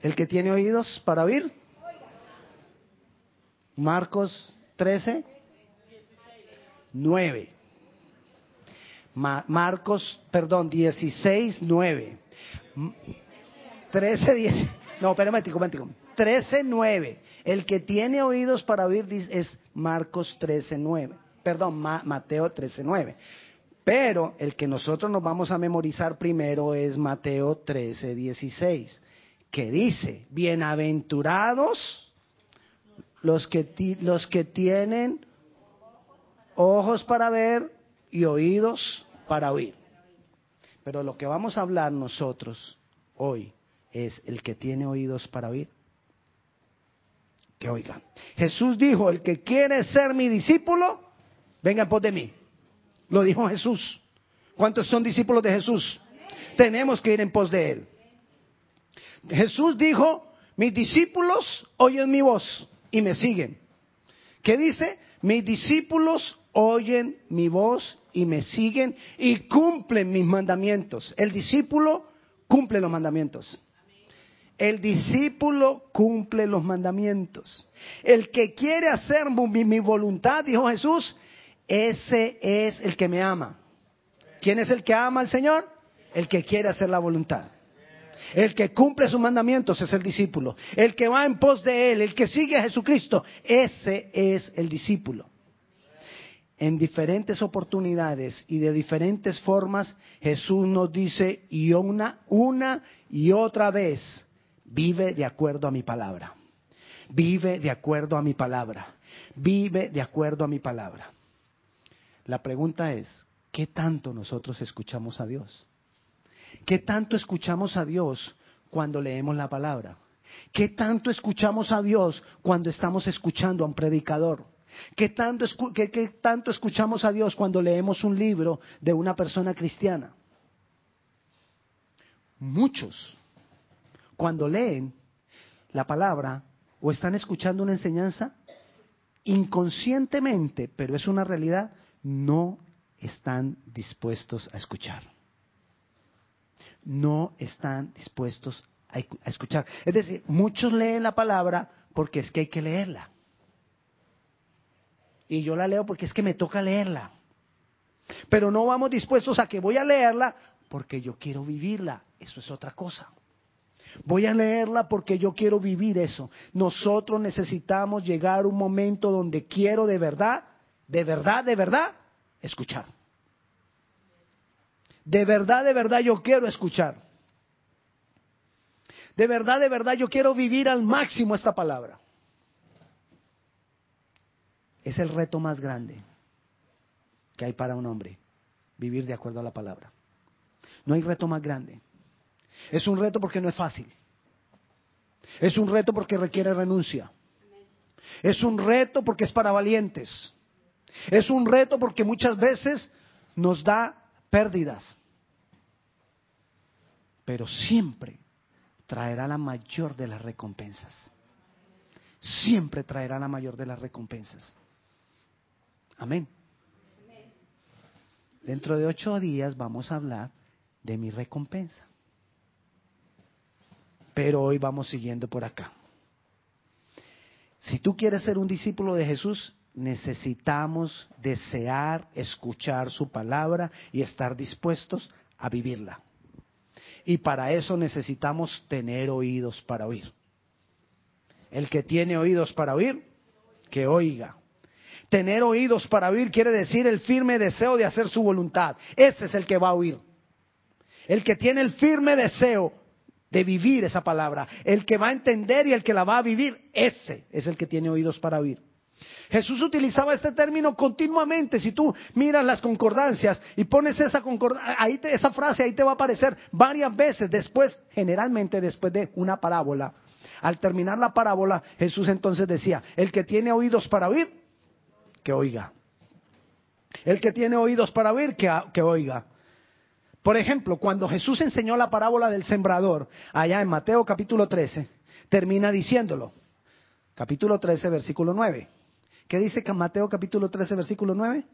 El que tiene oídos para oír. Marcos 13, 9. Marcos, perdón, 16, 9. 13, 10. No, pero un 13, 9. El que tiene oídos para oír es Marcos 13, 9. Perdón, Mateo 13, 9. Pero el que nosotros nos vamos a memorizar primero es Mateo 13, 16, que dice, bienaventurados los que, los que tienen ojos para ver y oídos para oír. Pero lo que vamos a hablar nosotros hoy es el que tiene oídos para oír. Que oiga. Jesús dijo, el que quiere ser mi discípulo, venga en pos de mí. Lo dijo Jesús. ¿Cuántos son discípulos de Jesús? Tenemos que ir en pos de él. Jesús dijo, mis discípulos oyen mi voz y me siguen. ¿Qué dice? Mis discípulos oyen mi voz y me siguen y cumplen mis mandamientos. El discípulo cumple los mandamientos. El discípulo cumple los mandamientos. El que quiere hacer mi, voluntad, dijo Jesús, ese es el que me ama. ¿Quién es el que ama al Señor? El que quiere hacer la voluntad. El que cumple sus mandamientos es el discípulo. El que va en pos de Él, el que sigue a Jesucristo, ese es el discípulo. En diferentes oportunidades y de diferentes formas, Jesús nos dice y una, una y otra vez, vive de acuerdo a mi palabra. Vive de acuerdo a mi palabra. Vive de acuerdo a mi palabra. La pregunta es, ¿qué tanto nosotros escuchamos a Dios? ¿Qué tanto escuchamos a Dios cuando leemos la palabra? ¿Qué tanto escuchamos a Dios cuando estamos escuchando a un predicador? ¿Qué tanto, tanto escuchamos a Dios cuando leemos un libro de una persona cristiana? Muchos, cuando leen la palabra o están escuchando una enseñanza, inconscientemente, pero es una realidad, no están dispuestos a escuchar no están dispuestos a escuchar. Es decir, muchos leen la palabra porque es que hay que leerla. Y yo la leo porque es que me toca leerla. Pero no vamos dispuestos a que voy a leerla porque yo quiero vivirla. Eso es otra cosa. Voy a leerla porque yo quiero vivir eso. Nosotros necesitamos llegar a un momento donde quiero de verdad, de verdad, de verdad, escuchar. De verdad, de verdad yo quiero escuchar. De verdad, de verdad yo quiero vivir al máximo esta palabra. Es el reto más grande que hay para un hombre, vivir de acuerdo a la palabra. No hay reto más grande. Es un reto porque no es fácil. Es un reto porque requiere renuncia. Es un reto porque es para valientes. Es un reto porque muchas veces nos da pérdidas, pero siempre traerá la mayor de las recompensas. Siempre traerá la mayor de las recompensas. Amén. Dentro de ocho días vamos a hablar de mi recompensa. Pero hoy vamos siguiendo por acá. Si tú quieres ser un discípulo de Jesús, necesitamos desear escuchar su palabra y estar dispuestos a vivirla. Y para eso necesitamos tener oídos para oír. El que tiene oídos para oír, que oiga. Tener oídos para oír quiere decir el firme deseo de hacer su voluntad. Ese es el que va a oír. El que tiene el firme deseo de vivir esa palabra. El que va a entender y el que la va a vivir, ese es el que tiene oídos para oír. Jesús utilizaba este término continuamente. Si tú miras las concordancias y pones esa, ahí esa frase, ahí te va a aparecer varias veces después, generalmente después de una parábola. Al terminar la parábola, Jesús entonces decía, el que tiene oídos para oír, que oiga. El que tiene oídos para oír, que, que oiga. Por ejemplo, cuando Jesús enseñó la parábola del sembrador, allá en Mateo capítulo 13, termina diciéndolo. Capítulo 13, versículo 9. ¿Qué dice Mateo capítulo 13, versículo 9?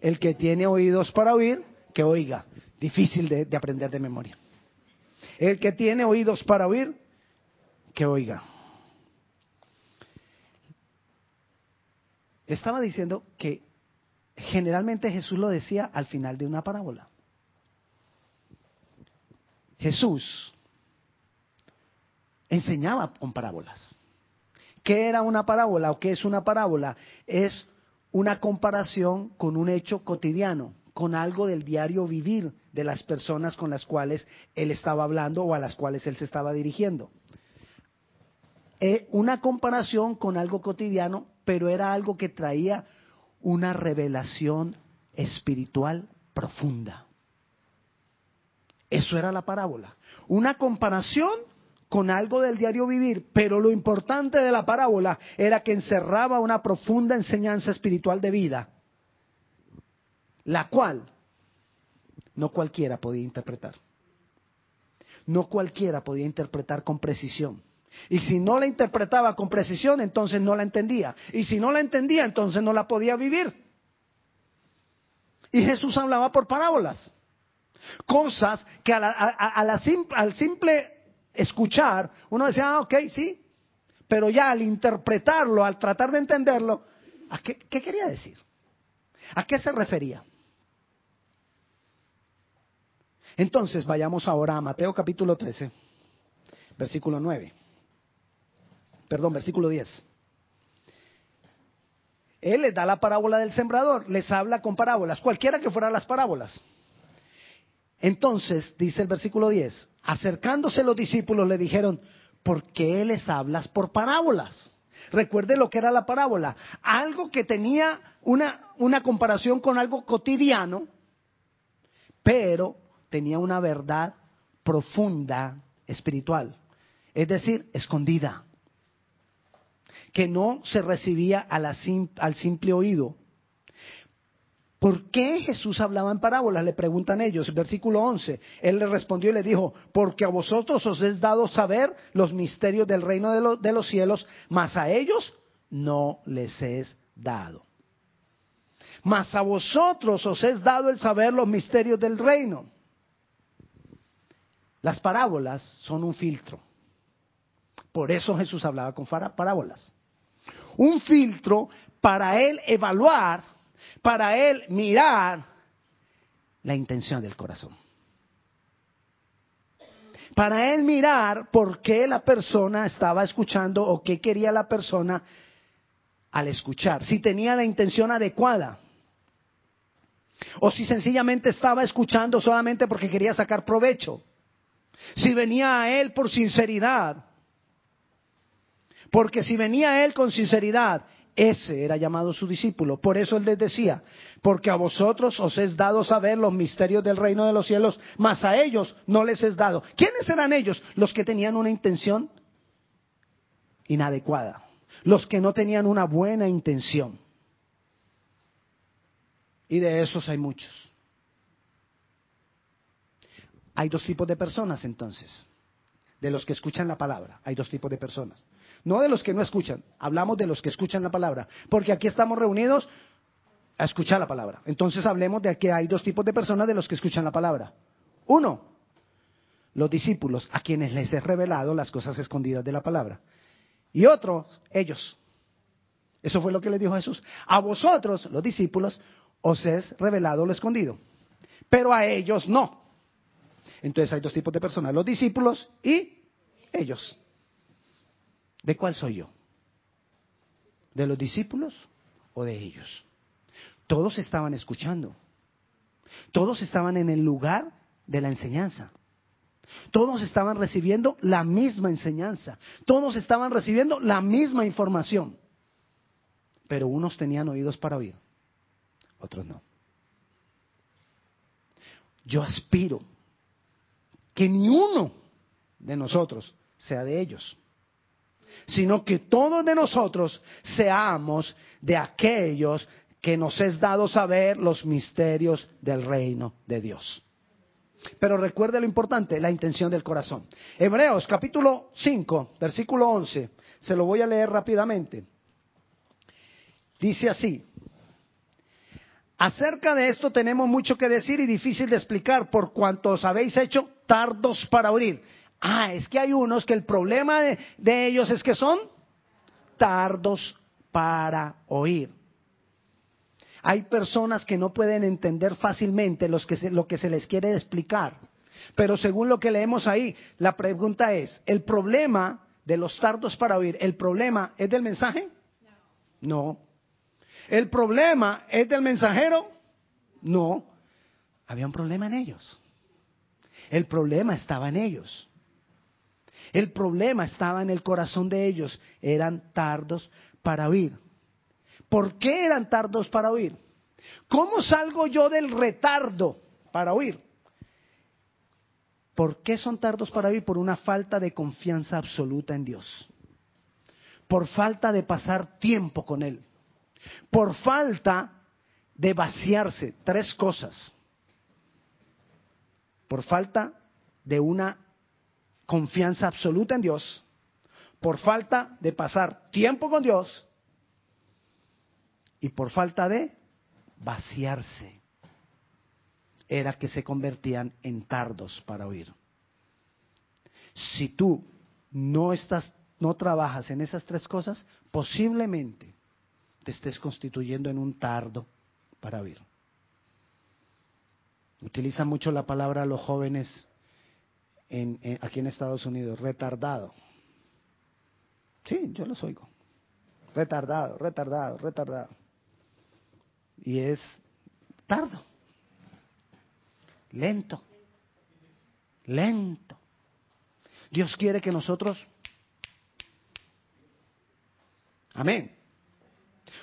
El que tiene oídos para oír, que oiga. Difícil de, aprender de memoria. El que tiene oídos para oír, que oiga. Estaba diciendo que generalmente Jesús lo decía al final de una parábola. Jesús enseñaba con parábolas. ¿Qué era una parábola o qué es una parábola? Es una comparación con un hecho cotidiano, con algo del diario vivir de las personas con las cuales él estaba hablando o a las cuales él se estaba dirigiendo. Eh, una comparación con algo cotidiano, pero era algo que traía una revelación espiritual profunda. Eso era la parábola. Una comparación con algo del diario vivir, pero lo importante de la parábola era que encerraba una profunda enseñanza espiritual de vida, la cual no cualquiera podía interpretar. No cualquiera podía interpretar con precisión. Y si no la interpretaba con precisión, entonces no la entendía. Y si no la entendía, entonces no la podía vivir. Y Jesús hablaba por parábolas. Cosas que al simple escuchar, uno decía, ah, ok, sí. Pero ya al interpretarlo, al tratar de entenderlo, ¿a qué, qué quería decir? ¿A qué se refería? Entonces vayamos ahora a Mateo capítulo 13, versículo 9. Perdón, versículo 10. Él les da la parábola del sembrador, les habla con parábolas, cualquiera que fueran las parábolas. Entonces, dice el versículo 10, acercándose los discípulos le dijeron, ¿por qué les hablas por parábolas? Recuerde lo que era la parábola, algo que tenía una, una comparación con algo cotidiano, pero tenía una verdad profunda espiritual, es decir, escondida, que no se recibía al simple oído, ¿Por qué Jesús hablaba en parábolas? Le preguntan ellos, versículo 11. Él le respondió y le dijo, porque a vosotros os es dado saber los misterios del reino de, de los cielos, mas a ellos no les es dado. Mas a vosotros os es dado el saber los misterios del reino. Las parábolas son un filtro. Por eso Jesús hablaba con parábolas. Un filtro para él evaluar para él mirar la intención del corazón. Para él mirar por qué la persona estaba escuchando o qué quería la persona al escuchar. Si tenía la intención adecuada. O si sencillamente estaba escuchando solamente porque quería sacar provecho. Si venía a él por sinceridad. Porque si venía a él con sinceridad, ese era llamado su discípulo. Por eso él les decía, porque a vosotros os es dado saber los misterios del reino de los cielos, mas a ellos no les es dado. ¿Quiénes eran ellos? Los que tenían una intención inadecuada, los que no tenían una buena intención. Y de esos hay muchos. Hay dos tipos de personas entonces, de los que escuchan la palabra. Hay dos tipos de personas. No de los que no escuchan, hablamos de los que escuchan la palabra, porque aquí estamos reunidos a escuchar la palabra. Entonces hablemos de que hay dos tipos de personas de los que escuchan la palabra. Uno, los discípulos, a quienes les he revelado las cosas escondidas de la palabra. Y otros, ellos. Eso fue lo que le dijo Jesús. A vosotros, los discípulos, os es revelado lo escondido, pero a ellos no. Entonces hay dos tipos de personas, los discípulos y ellos. ¿De cuál soy yo? ¿De los discípulos o de ellos? Todos estaban escuchando. Todos estaban en el lugar de la enseñanza. Todos estaban recibiendo la misma enseñanza. Todos estaban recibiendo la misma información. Pero unos tenían oídos para oír, otros no. Yo aspiro que ni uno de nosotros sea de ellos sino que todos de nosotros seamos de aquellos que nos es dado saber los misterios del reino de Dios. Pero recuerde lo importante, la intención del corazón. Hebreos capítulo 5, versículo 11, se lo voy a leer rápidamente. Dice así, acerca de esto tenemos mucho que decir y difícil de explicar por cuanto os habéis hecho tardos para oír. Ah, es que hay unos que el problema de, ellos es que son tardos para oír. Hay personas que no pueden entender fácilmente lo que se les quiere explicar. Pero según lo que leemos ahí, la pregunta es, ¿el problema de los tardos para oír, el problema es del mensaje? No. ¿El problema es del mensajero? No. Había un problema en ellos. El problema estaba en ellos. El problema estaba en el corazón de ellos. Eran tardos para oír. ¿Por qué eran tardos para oír? ¿Cómo salgo yo del retardo para oír? ¿Por qué son tardos para oír? Por una falta de confianza absoluta en Dios. Por falta de pasar tiempo con Él. Por falta de vaciarse. Tres cosas. Por falta de una confianza absoluta en Dios. Por falta de pasar tiempo con Dios. Y por falta de vaciarse era que se convertían en tardos para oír. Si tú no estás no trabajas en esas tres cosas, posiblemente te estés constituyendo en un tardo para oír. Utilizan mucho la palabra los jóvenes aquí en Estados Unidos, retardado. Sí, yo los oigo. Retardado, retardado, retardado. Y es tardo lento, lento. Dios quiere que nosotros... Amén.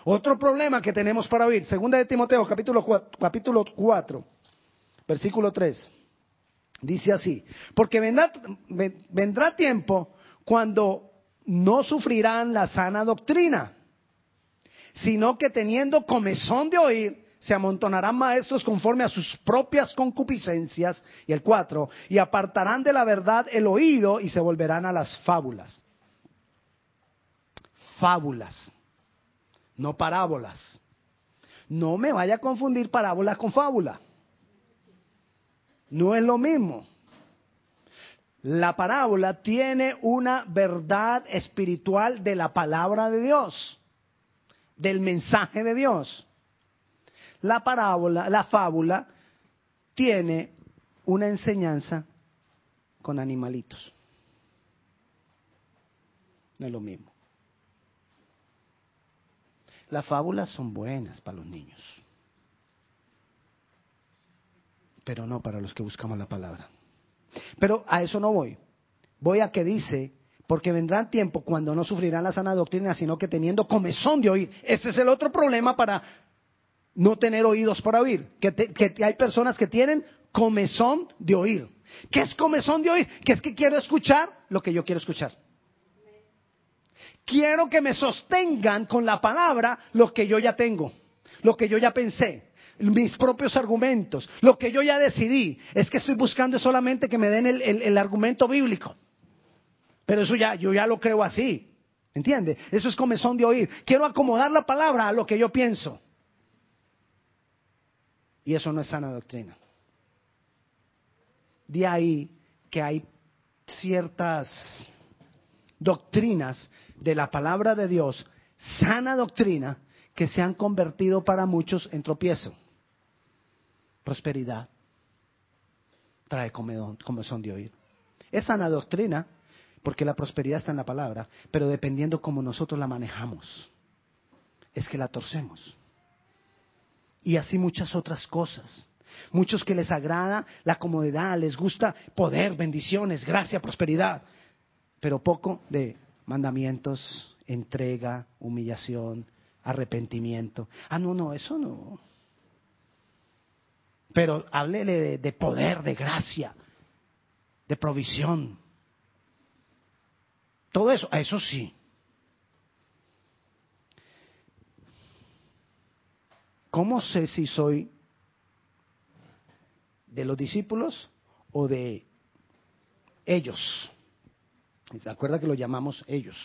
Otro problema que tenemos para oír, segunda de Timoteo, capítulo 4, capítulo 4 versículo 3. Dice así, porque vendrá, vendrá tiempo cuando no sufrirán la sana doctrina, sino que teniendo comezón de oír, se amontonarán maestros conforme a sus propias concupiscencias. Y el cuatro, y apartarán de la verdad el oído y se volverán a las fábulas. Fábulas, no parábolas. No me vaya a confundir parábolas con fábula. No es lo mismo. La parábola tiene una verdad espiritual de la palabra de Dios, del mensaje de Dios. La parábola, la fábula, tiene una enseñanza con animalitos. No es lo mismo. Las fábulas son buenas para los niños, pero no para los que buscamos la palabra. Pero a eso no voy. Voy a que dice, porque vendrán tiempo cuando no sufrirán la sana doctrina, sino que teniendo comezón de oír. Ese es el otro problema para no tener oídos para oír. Que, hay personas que tienen comezón de oír. ¿Qué es comezón de oír? Que es que quiero escuchar lo que yo quiero escuchar. Quiero que me sostengan con la palabra lo que yo ya tengo, lo que yo ya pensé, mis propios argumentos, lo que yo ya decidí. Es que estoy buscando solamente que me den el, argumento bíblico. Pero eso ya, yo ya lo creo así. ¿Entiende? Eso es comezón de oír. Quiero acomodar la palabra a lo que yo pienso. Y eso no es sana doctrina. De ahí que hay ciertas doctrinas de la palabra de Dios, sana doctrina, que se han convertido para muchos en tropiezo. Prosperidad trae comezón de oír. Es sana doctrina, porque la prosperidad está en la palabra, pero dependiendo cómo nosotros la manejamos, es que la torcemos y así muchas otras cosas. Muchos que les agrada la comodidad, les gusta poder, bendiciones, gracia, prosperidad, pero poco de mandamientos, entrega, humillación, arrepentimiento. Ah, no, no, eso no. Pero háblele de, de poder, de gracia, de provisión. Todo eso, eso sí. ¿Cómo sé si soy de los discípulos o de ellos? ¿Se acuerda que lo llamamos ellos?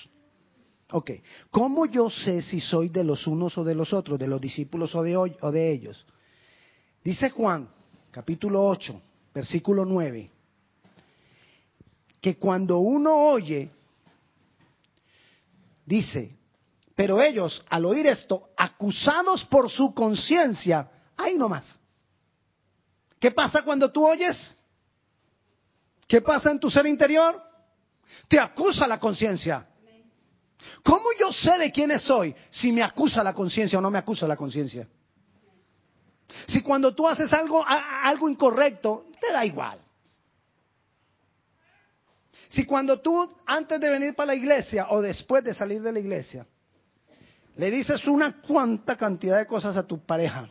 Ok. ¿Cómo yo sé si soy de los unos o de los otros, de los discípulos o de, o de ellos? Dice Juan, capítulo 8, versículo 9. que cuando uno oye, dice, pero ellos al oír esto, acusados por su conciencia, ahí nomás. ¿Qué pasa cuando tú oyes? ¿Qué pasa en tu ser interior? Te acusa la conciencia. ¿Cómo yo sé de quién soy si me acusa la conciencia o no me acusa la conciencia? Si cuando tú haces algo, algo incorrecto, te da igual. Si cuando tú, antes de venir para la iglesia o después de salir de la iglesia, le dices una cuanta cantidad de cosas a tu pareja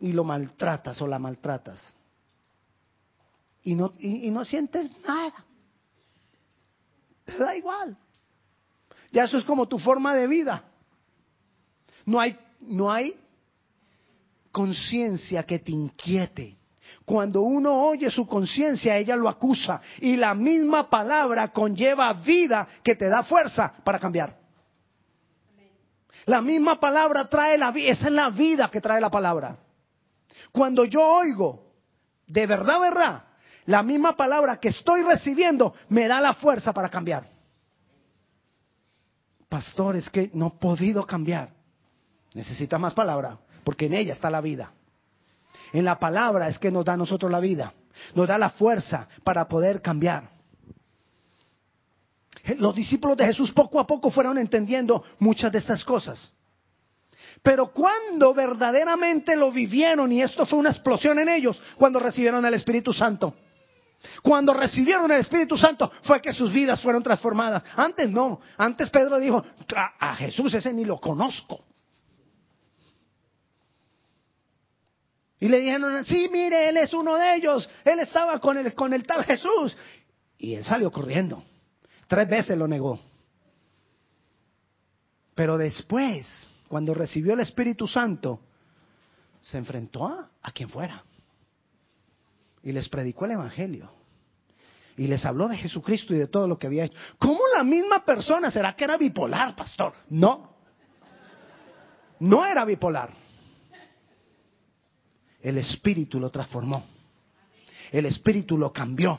y lo maltratas o la maltratas y no, y no sientes nada, te da igual. Ya eso es como tu forma de vida. No hay, no hay conciencia que te inquiete. Cuando uno oye su conciencia, ella lo acusa. Y la misma palabra conlleva vida que te da fuerza para cambiar. La misma palabra trae la vida. Esa es la vida que trae la palabra. Cuando yo oigo, de verdad, verdad, la misma palabra que estoy recibiendo me da la fuerza para cambiar. Pastor, es que no he podido cambiar. Necesita más palabra porque en ella está la vida. En la palabra es que nos da a nosotros la vida, nos da la fuerza para poder cambiar. Los discípulos de Jesús poco a poco fueron entendiendo muchas de estas cosas. Pero cuando verdaderamente lo vivieron, y esto fue una explosión en ellos, cuando recibieron el Espíritu Santo. Cuando recibieron el Espíritu Santo fue que sus vidas fueron transformadas. Antes no. Antes Pedro dijo, a Jesús ese ni lo conozco. Y le dijeron, sí, mire, él es uno de ellos. Él estaba con el, con el tal Jesús. Y él salió corriendo. Tres veces lo negó. Pero después, cuando recibió el Espíritu Santo, se enfrentó a, a quien fuera. Y les predicó el Evangelio. Y les habló de Jesucristo y de todo lo que había hecho. ¿Cómo la misma persona? ¿Será que era bipolar, pastor? No. No era bipolar. El Espíritu lo transformó. El Espíritu lo cambió.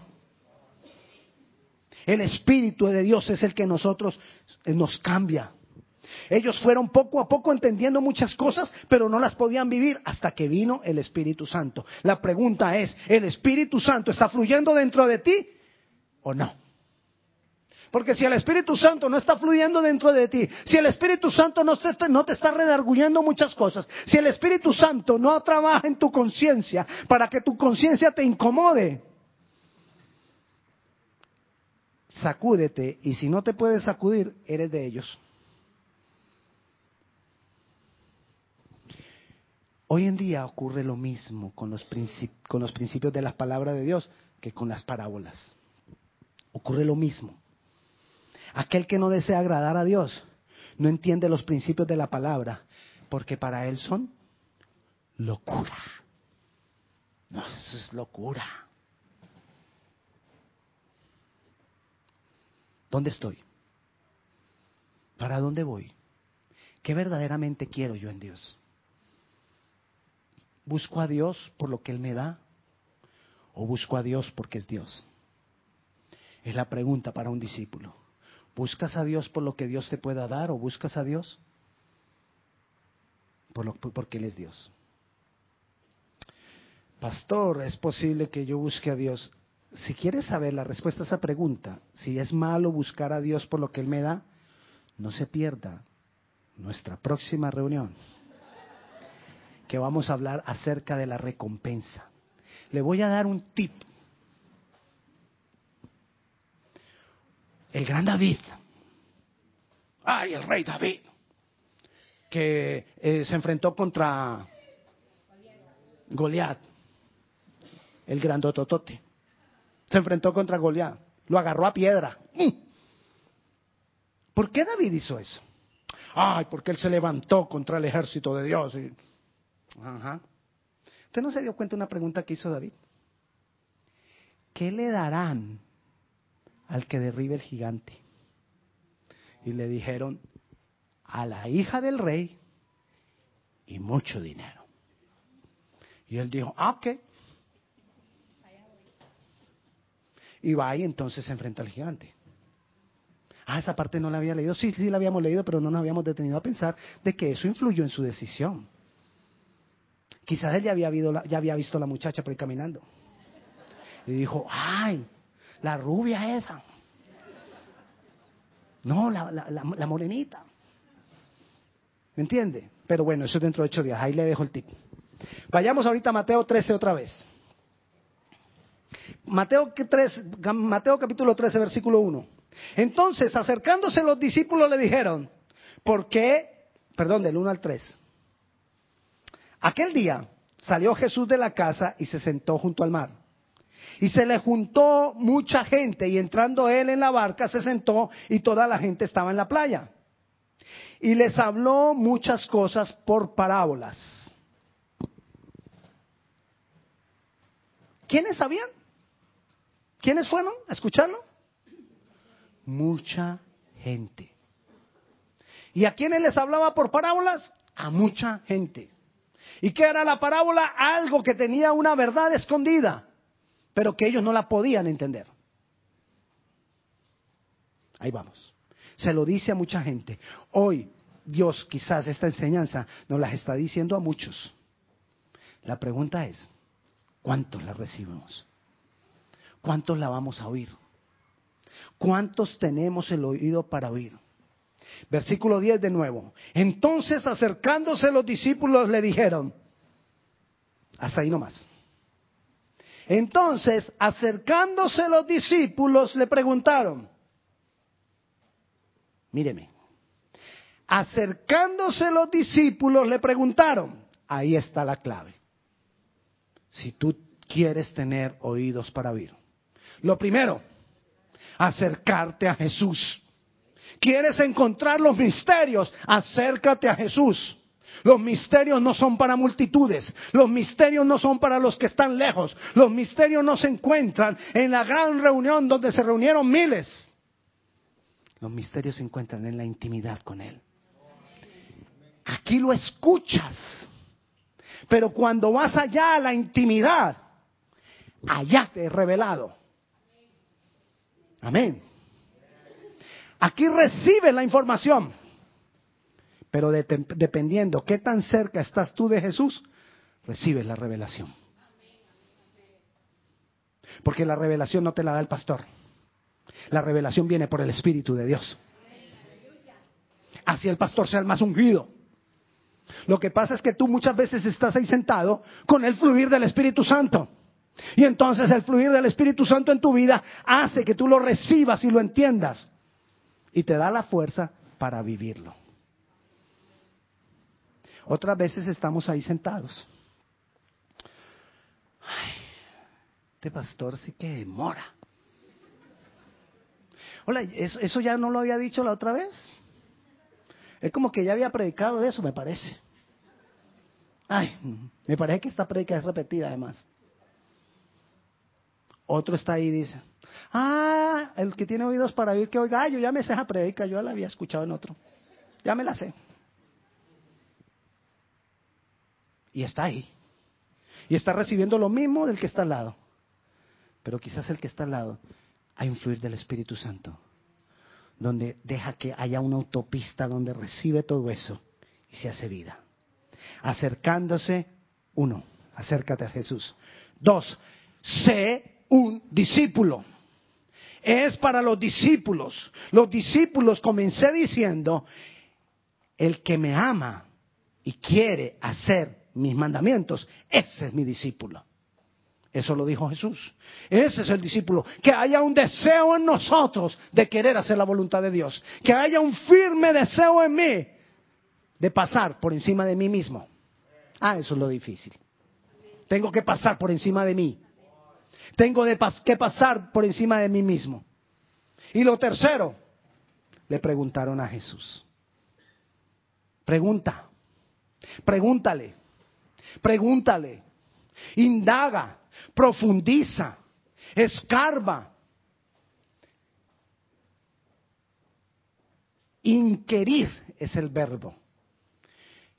El Espíritu de Dios es el que nosotros eh, nos cambia. Ellos fueron poco a poco entendiendo muchas cosas, pero no las podían vivir hasta que vino el Espíritu Santo. La pregunta es, ¿el Espíritu Santo está fluyendo dentro de ti o no? Porque si el Espíritu Santo no está fluyendo dentro de ti, si el Espíritu Santo no te, está redarguyendo muchas cosas, si el Espíritu Santo no trabaja en tu conciencia para que tu conciencia te incomode, sacúdete y si no te puedes sacudir, eres de ellos. Hoy en día ocurre lo mismo con los, con los principios de la palabra de Dios que con las parábolas. Ocurre lo mismo. Aquel que no desea agradar a Dios no entiende los principios de la palabra, porque para él son locura. No, eso es locura. ¿Dónde estoy? ¿Para dónde voy? ¿Qué verdaderamente quiero yo en Dios? ¿Busco a Dios por lo que Él me da? ¿O busco a Dios porque es Dios? Es la pregunta para un discípulo. ¿Buscas a Dios por lo que Dios te pueda dar o buscas a Dios por lo, porque Él es Dios? Pastor, es posible que yo busque a Dios. Si quieres saber la respuesta a esa pregunta, si es malo buscar a Dios por lo que Él me da, no se pierda nuestra próxima reunión, que vamos a hablar acerca de la recompensa. Le voy a dar un tip el gran David. Ay, el rey David. Que eh, se enfrentó contra Goliat. El grandototote. Se enfrentó contra Goliat. Lo agarró a piedra. Mm. ¿Por qué David hizo eso? Ay, porque él se levantó contra el ejército de Dios. Ajá. ¿Usted no se dio cuenta de una pregunta que hizo David? ¿Qué le darán al que derribe el gigante. Y le dijeron, a la hija del rey y mucho dinero. Y él dijo, ah, ok. Y va y entonces se enfrenta al gigante. Ah, esa parte no la había leído. Sí, sí la habíamos leído, pero no nos habíamos detenido a pensar de que eso influyó en su decisión. Quizás él ya había, ya había visto a la muchacha por ahí caminando. Y dijo, ay, la rubia esa. No, la, la, la, morenita. ¿Me entiende? Pero bueno, eso es dentro de ocho días. Ahí le dejo el tip. Vayamos ahorita a Mateo 13 otra vez. Mateo, 3, Mateo capítulo 13, versículo 1. Entonces, acercándose los discípulos le dijeron, ¿por qué? Perdón, del 1 al 3. Aquel día salió Jesús de la casa y se sentó junto al mar. Y se le juntó mucha gente y entrando él en la barca se sentó y toda la gente estaba en la playa. Y les habló muchas cosas por parábolas. ¿Quiénes sabían? ¿Quiénes fueron a escucharlo? Mucha gente. ¿Y a quiénes les hablaba por parábolas? A mucha gente. ¿Y qué era la parábola? Algo que tenía una verdad escondida, pero que ellos no la podían entender. Ahí vamos. Se lo dice a mucha gente. Hoy Dios quizás esta enseñanza nos la está diciendo a muchos. La pregunta es, ¿cuántos la recibimos? ¿Cuántos la vamos a oír? ¿Cuántos tenemos el oído para oír? Versículo 10 de nuevo. Entonces acercándose los discípulos le dijeron, hasta ahí nomás. Entonces acercándose los discípulos le preguntaron, míreme, acercándose los discípulos le preguntaron, ahí está la clave. Si tú quieres tener oídos para oír. Lo primero, acercarte a Jesús. ¿Quieres encontrar los misterios? Acércate a Jesús. Los misterios no son para multitudes, los misterios no son para los que están lejos, los misterios no se encuentran en la gran reunión donde se reunieron miles. Los misterios se encuentran en la intimidad con Él. Aquí lo escuchas, pero cuando vas allá a la intimidad, allá te he revelado. Amén. Aquí recibes la información. Pero dependiendo qué tan cerca estás tú de Jesús, recibes la revelación. Porque la revelación no te la da el pastor. La revelación viene por el Espíritu de Dios. Así el pastor sea el más ungido. Lo que pasa es que tú muchas veces estás ahí sentado con el fluir del Espíritu Santo. Y entonces el fluir del Espíritu Santo en tu vida hace que tú lo recibas y lo entiendas y te da la fuerza para vivirlo. Otras veces estamos ahí sentados. Ay, este pastor sí que demora. Hola, ¿eso, ya no lo había dicho la otra vez? Es como que ya había predicado de eso, me parece. Ay, me parece que esta predica es repetida además. Otro está ahí dice, Ah, el que tiene oídos para oír que oiga, yo ya me sé esa predica, yo la había escuchado en otro. Ya me la sé. Y está ahí. Y está recibiendo lo mismo del que está al lado. Pero quizás el que está al lado hay un fluir del Espíritu Santo, donde deja que haya una autopista donde recibe todo eso y se hace vida. Acercándose, uno, acércate a Jesús. Dos, sé un discípulo es para los discípulos. Los discípulos comencé diciendo, el que me ama y quiere hacer mis mandamientos, ese es mi discípulo. Eso lo dijo Jesús. Ese es el discípulo. Que haya un deseo en nosotros de querer hacer la voluntad de Dios. Que haya un firme deseo en mí de pasar por encima de mí mismo. Ah, eso es lo difícil. Tengo que pasar por encima de mí. Tengo que pasar por encima de mí mismo. Y lo tercero, le preguntaron a Jesús. Pregunta, pregúntale, pregúntale, indaga, profundiza, escarba. Inquirir es el verbo.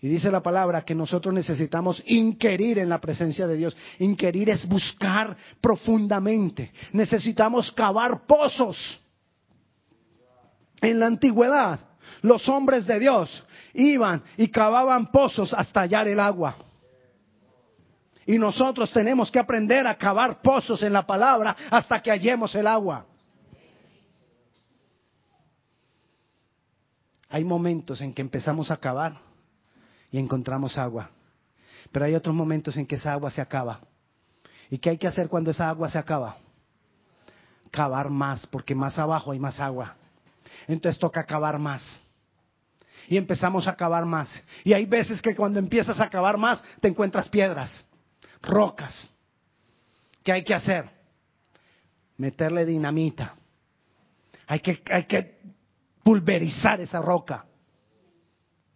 Y dice la palabra que nosotros necesitamos inquirir en la presencia de Dios. Inquirir es buscar profundamente. Necesitamos cavar pozos. En la antigüedad, los hombres de Dios iban y cavaban pozos hasta hallar el agua. Y nosotros tenemos que aprender a cavar pozos en la palabra hasta que hallemos el agua. Hay momentos en que empezamos a cavar y encontramos agua. Pero hay otros momentos en que esa agua se acaba. ¿Y qué hay que hacer cuando esa agua se acaba? Cavar más, porque más abajo hay más agua. Entonces toca cavar más. Y empezamos a cavar más. Y hay veces que cuando empiezas a cavar más, te encuentras piedras, rocas. ¿Qué hay que hacer? Meterle dinamita. Hay que, hay que pulverizar esa roca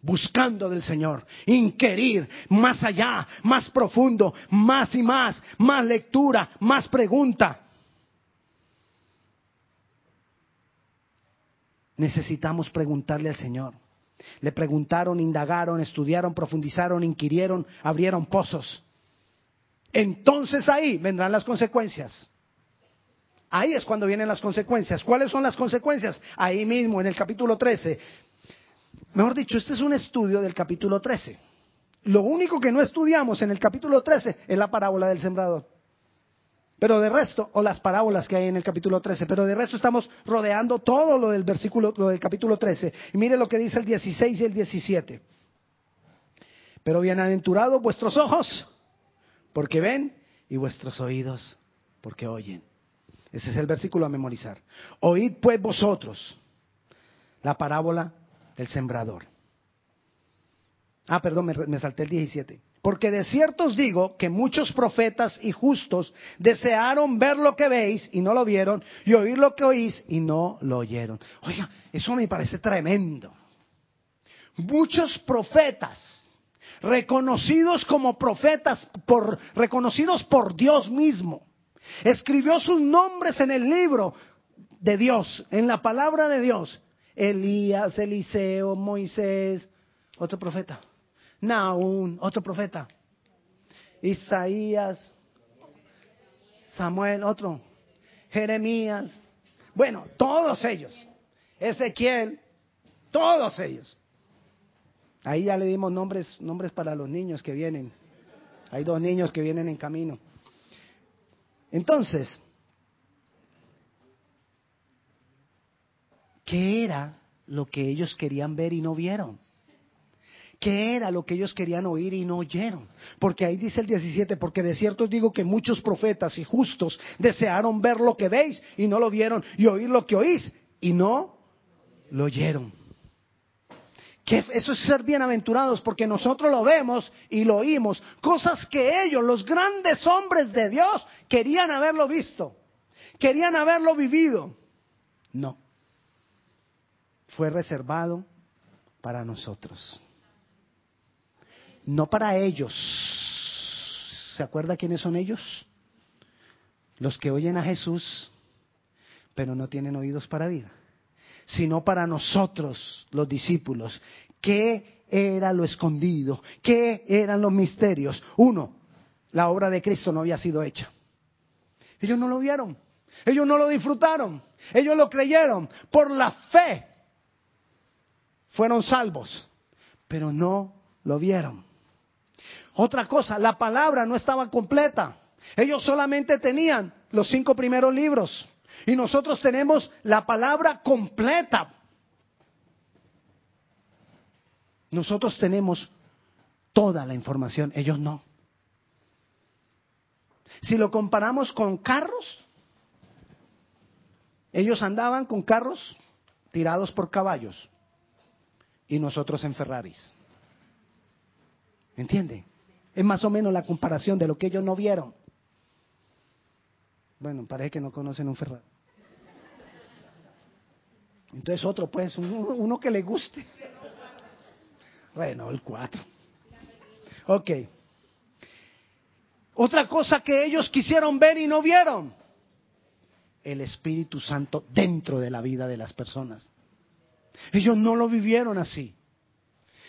buscando del Señor, inquirir más allá, más profundo, más y más, más lectura, más pregunta. Necesitamos preguntarle al Señor. Le preguntaron, indagaron, estudiaron, profundizaron, inquirieron, abrieron pozos. Entonces ahí vendrán las consecuencias. Ahí es cuando vienen las consecuencias. ¿Cuáles son las consecuencias? Ahí mismo, en el capítulo 13. Mejor dicho, este es un estudio del capítulo 13. Lo único que no estudiamos en el capítulo 13 es la parábola del sembrador. Pero de resto, o las parábolas que hay en el capítulo 13, pero de resto estamos rodeando todo lo del versículo, lo del capítulo 13. Y mire lo que dice el 16 y el 17. Pero bienaventurados vuestros ojos, porque ven, y vuestros oídos, porque oyen. Ese es el versículo a memorizar. Oíd pues vosotros la parábola el sembrador. Ah, perdón, me, salté el 17. Porque de cierto os digo que muchos profetas y justos desearon ver lo que veis y no lo vieron, y oír lo que oís y no lo oyeron. Oiga, eso me parece tremendo. Muchos profetas, reconocidos como profetas, por, reconocidos por Dios mismo, escribió sus nombres en el libro de Dios, en la palabra de Dios, Elías, Eliseo, Moisés, otro profeta. Naún, otro profeta. Isaías, Samuel, otro. Jeremías. Bueno, todos ellos. Ezequiel, todos ellos. Ahí ya le dimos nombres, nombres para los niños que vienen. Hay dos niños que vienen en camino. Entonces, ¿Qué era lo que ellos querían ver y no vieron? ¿Qué era lo que ellos querían oír y no oyeron? Porque ahí dice el 17, porque de cierto os digo que muchos profetas y justos desearon ver lo que veis y no lo vieron, y oír lo que oís y no lo oyeron. Eso es ser bienaventurados, porque nosotros lo vemos y lo oímos, cosas que ellos, los grandes hombres de Dios, querían haberlo visto, querían haberlo vivido. No fue reservado para nosotros. No para ellos. ¿Se acuerda quiénes son ellos? Los que oyen a Jesús, pero no tienen oídos para oír. Sino para nosotros, los discípulos. ¿Qué era lo escondido? ¿Qué eran los misterios? Uno, la obra de Cristo no había sido hecha. Ellos no lo vieron. Ellos no lo disfrutaron. Ellos lo creyeron por la fe fueron salvos, pero no lo vieron. Otra cosa, la palabra no estaba completa. Ellos solamente tenían los cinco primeros libros y nosotros tenemos la palabra completa. Nosotros tenemos toda la información, ellos no. Si lo comparamos con carros, ellos andaban con carros tirados por caballos y nosotros en Ferraris. ¿Entiende? Es más o menos la comparación de lo que ellos no vieron. Bueno, parece que no conocen un Ferrari. Entonces otro, pues, uno, que le guste. El 4. Ok. Otra cosa que ellos quisieron ver y no vieron. El Espíritu Santo dentro de la vida de las personas. Ellos no lo vivieron así.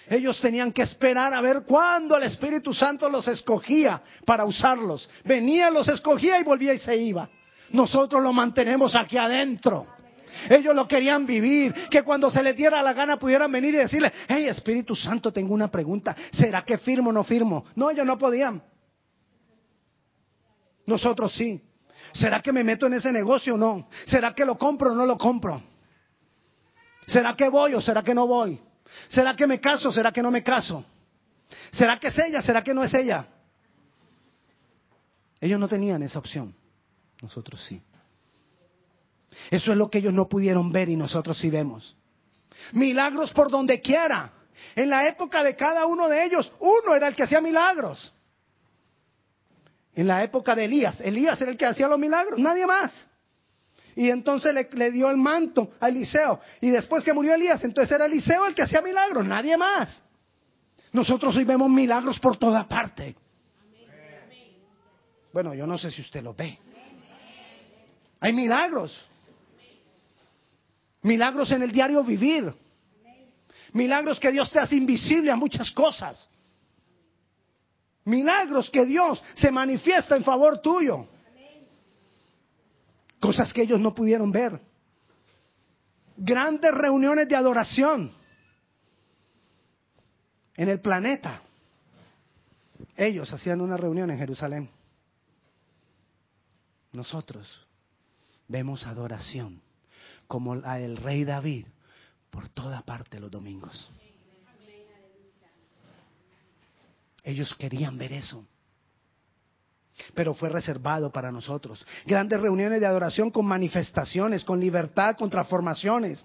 Ellos tenían que esperar a ver cuándo el Espíritu Santo los escogía para usarlos. Venía, los escogía y volvía y se iba. Nosotros lo mantenemos aquí adentro. Ellos lo querían vivir, que cuando se les diera la gana pudieran venir y decirle, hey Espíritu Santo, tengo una pregunta, ¿será que firmo o no firmo? No, ellos no podían. Nosotros sí. ¿Será que me meto en ese negocio o no? ¿Será que lo compro o no lo compro? ¿Será que voy o será que no voy? ¿Será que me caso o será que no me caso? ¿Será que es ella? ¿Será que no es ella? Ellos no tenían esa opción. Nosotros sí. Eso es lo que ellos no pudieron ver y nosotros sí vemos. Milagros por donde quiera. En la época de cada uno de ellos, uno era el que hacía milagros. En la época de Elías, Elías era el que hacía los milagros, nadie más. Y entonces le, dio el manto a Eliseo. Y después que murió Elías, entonces era Eliseo el que hacía milagros, nadie más. Nosotros hoy vemos milagros por toda parte. Bueno, yo no sé si usted lo ve. Hay milagros. Milagros en el diario vivir. Milagros que Dios te hace invisible a muchas cosas. Milagros que Dios se manifiesta en favor tuyo. Cosas que ellos no pudieron ver. Grandes reuniones de adoración en el planeta. Ellos hacían una reunión en Jerusalén. Nosotros vemos adoración como la del rey David por toda parte los domingos. Ellos querían ver eso. Pero fue reservado para nosotros. Grandes reuniones de adoración con manifestaciones, con libertad, con transformaciones.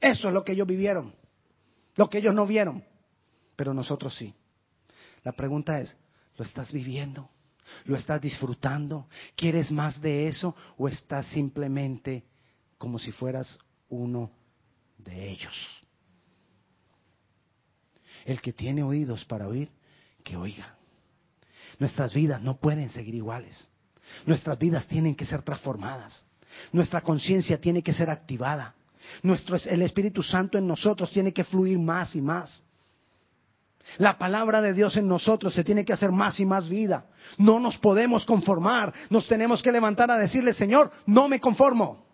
Eso es lo que ellos vivieron. Lo que ellos no vieron. Pero nosotros sí. La pregunta es, ¿lo estás viviendo? ¿Lo estás disfrutando? ¿Quieres más de eso? ¿O estás simplemente como si fueras uno de ellos? El que tiene oídos para oír, que oiga. Nuestras vidas no pueden seguir iguales. Nuestras vidas tienen que ser transformadas. Nuestra conciencia tiene que ser activada. Nuestro, el Espíritu Santo en nosotros tiene que fluir más y más. La palabra de Dios en nosotros se tiene que hacer más y más vida. No nos podemos conformar. Nos tenemos que levantar a decirle, Señor, no me conformo.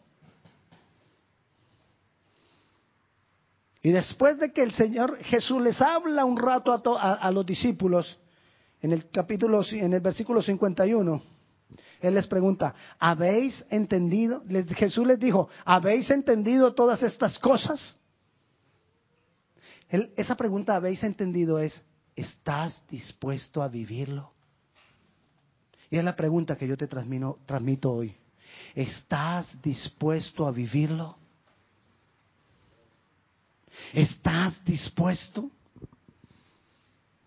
Y después de que el Señor Jesús les habla un rato a, los discípulos, en el capítulo, en el versículo 51, Él les pregunta, ¿habéis entendido? Jesús les dijo, ¿habéis entendido todas estas cosas? Esa pregunta, ¿habéis entendido? Es, ¿estás dispuesto a vivirlo? Y es la pregunta que yo te transmito hoy. ¿Estás dispuesto a vivirlo? ¿Estás dispuesto?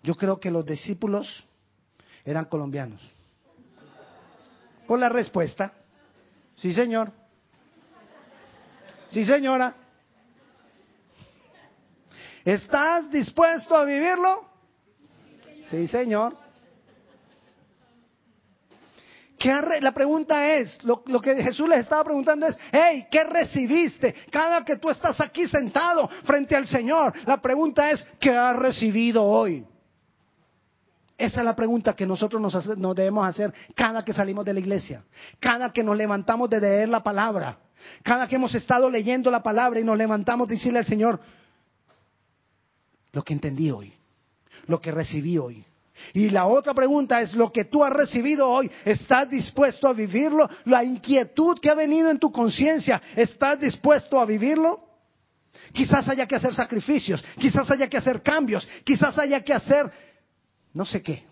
Yo creo que los discípulos eran colombianos. Por la respuesta, sí señor, sí señora. ¿Estás dispuesto a vivirlo? Sí señor. la pregunta es, lo, que Jesús les estaba preguntando es, hey, ¿qué recibiste? Cada que tú estás aquí sentado frente al Señor, la pregunta es, ¿qué has recibido hoy? Esa es la pregunta que nosotros nos, nos, debemos hacer cada que salimos de la iglesia, cada que nos levantamos de leer la palabra, cada que hemos estado leyendo la palabra y nos levantamos de decirle al Señor lo que entendí hoy, lo que recibí hoy. Y la otra pregunta es, lo que tú has recibido hoy, ¿estás dispuesto a vivirlo? La inquietud que ha venido en tu conciencia, ¿estás dispuesto a vivirlo? Quizás haya que hacer sacrificios, quizás haya que hacer cambios, quizás haya que hacer no sé qué.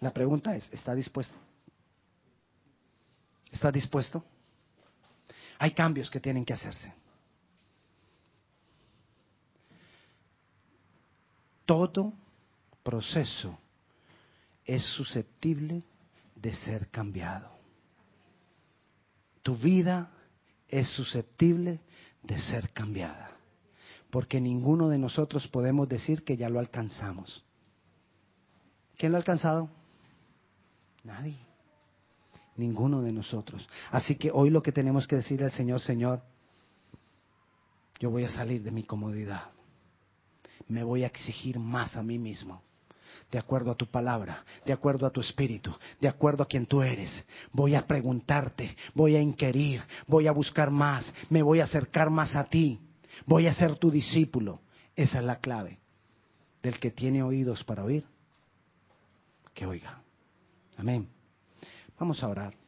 La pregunta es, ¿está dispuesto? ¿Está dispuesto? Hay cambios que tienen que hacerse. Todo proceso es susceptible de ser cambiado. Tu vida es susceptible de ser cambiada. Porque ninguno de nosotros podemos decir que ya lo alcanzamos. ¿Quién lo ha alcanzado? Nadie. Ninguno de nosotros. Así que hoy lo que tenemos que decirle al Señor, Señor, yo voy a salir de mi comodidad. Me voy a exigir más a mí mismo de acuerdo a tu palabra, de acuerdo a tu espíritu, de acuerdo a quien tú eres. Voy a preguntarte, voy a inquirir, voy a buscar más, me voy a acercar más a ti, voy a ser tu discípulo. Esa es la clave del que tiene oídos para oír, que oiga. Amén. Vamos a orar.